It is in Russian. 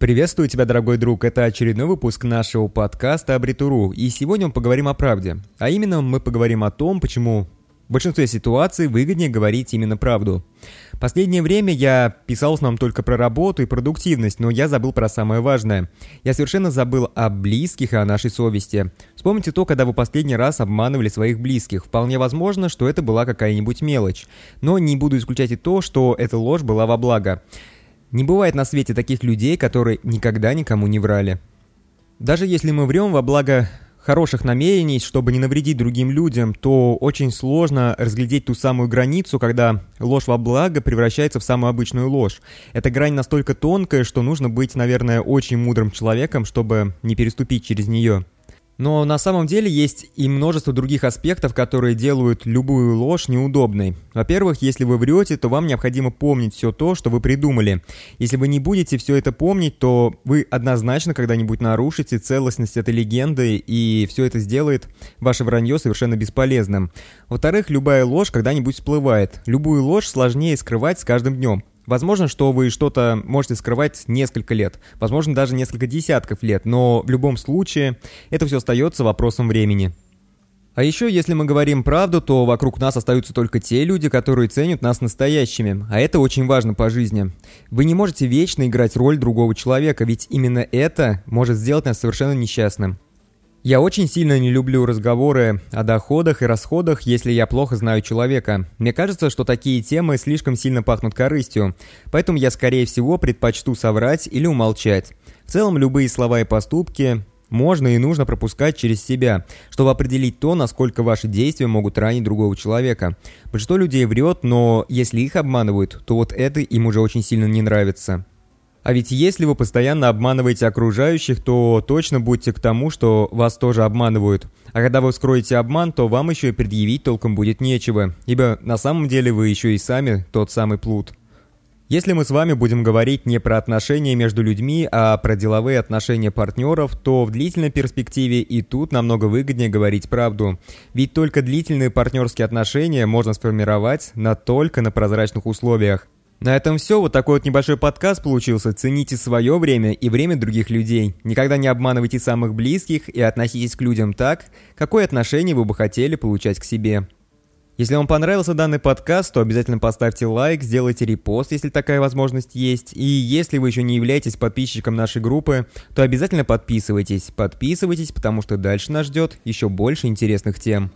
Приветствую тебя, дорогой друг. Это очередной выпуск нашего подкаста Абритуру. И сегодня мы поговорим о правде. А именно мы поговорим о том, почему в большинстве ситуаций выгоднее говорить именно правду. Последнее время я писал с нам только про работу и продуктивность, но я забыл про самое важное. Я совершенно забыл о близких и о нашей совести. Вспомните то, когда вы последний раз обманывали своих близких. Вполне возможно, что это была какая-нибудь мелочь. Но не буду исключать и то, что эта ложь была во благо. Не бывает на свете таких людей, которые никогда никому не врали. Даже если мы врем во благо хороших намерений, чтобы не навредить другим людям, то очень сложно разглядеть ту самую границу, когда ложь во благо превращается в самую обычную ложь. Эта грань настолько тонкая, что нужно быть, наверное, очень мудрым человеком, чтобы не переступить через нее. Но на самом деле есть и множество других аспектов, которые делают любую ложь неудобной. Во-первых, если вы врете, то вам необходимо помнить все то, что вы придумали. Если вы не будете все это помнить, то вы однозначно когда-нибудь нарушите целостность этой легенды, и все это сделает ваше вранье совершенно бесполезным. Во-вторых, любая ложь когда-нибудь всплывает. Любую ложь сложнее скрывать с каждым днем. Возможно, что вы что-то можете скрывать несколько лет, возможно, даже несколько десятков лет, но в любом случае это все остается вопросом времени. А еще, если мы говорим правду, то вокруг нас остаются только те люди, которые ценят нас настоящими, а это очень важно по жизни. Вы не можете вечно играть роль другого человека, ведь именно это может сделать нас совершенно несчастным. Я очень сильно не люблю разговоры о доходах и расходах, если я плохо знаю человека. Мне кажется, что такие темы слишком сильно пахнут корыстью, поэтому я скорее всего предпочту соврать или умолчать. В целом, любые слова и поступки можно и нужно пропускать через себя, чтобы определить то, насколько ваши действия могут ранить другого человека. Большинство людей врет, но если их обманывают, то вот это им уже очень сильно не нравится. А ведь если вы постоянно обманываете окружающих, то точно будьте к тому, что вас тоже обманывают. А когда вы вскроете обман, то вам еще и предъявить толком будет нечего, ибо на самом деле вы еще и сами тот самый плут. Если мы с вами будем говорить не про отношения между людьми, а про деловые отношения партнеров, то в длительной перспективе и тут намного выгоднее говорить правду. Ведь только длительные партнерские отношения можно сформировать на только на прозрачных условиях. На этом все. Вот такой вот небольшой подкаст получился. Цените свое время и время других людей. Никогда не обманывайте самых близких и относитесь к людям так, какое отношение вы бы хотели получать к себе. Если вам понравился данный подкаст, то обязательно поставьте лайк, сделайте репост, если такая возможность есть. И если вы еще не являетесь подписчиком нашей группы, то обязательно подписывайтесь. Подписывайтесь, потому что дальше нас ждет еще больше интересных тем.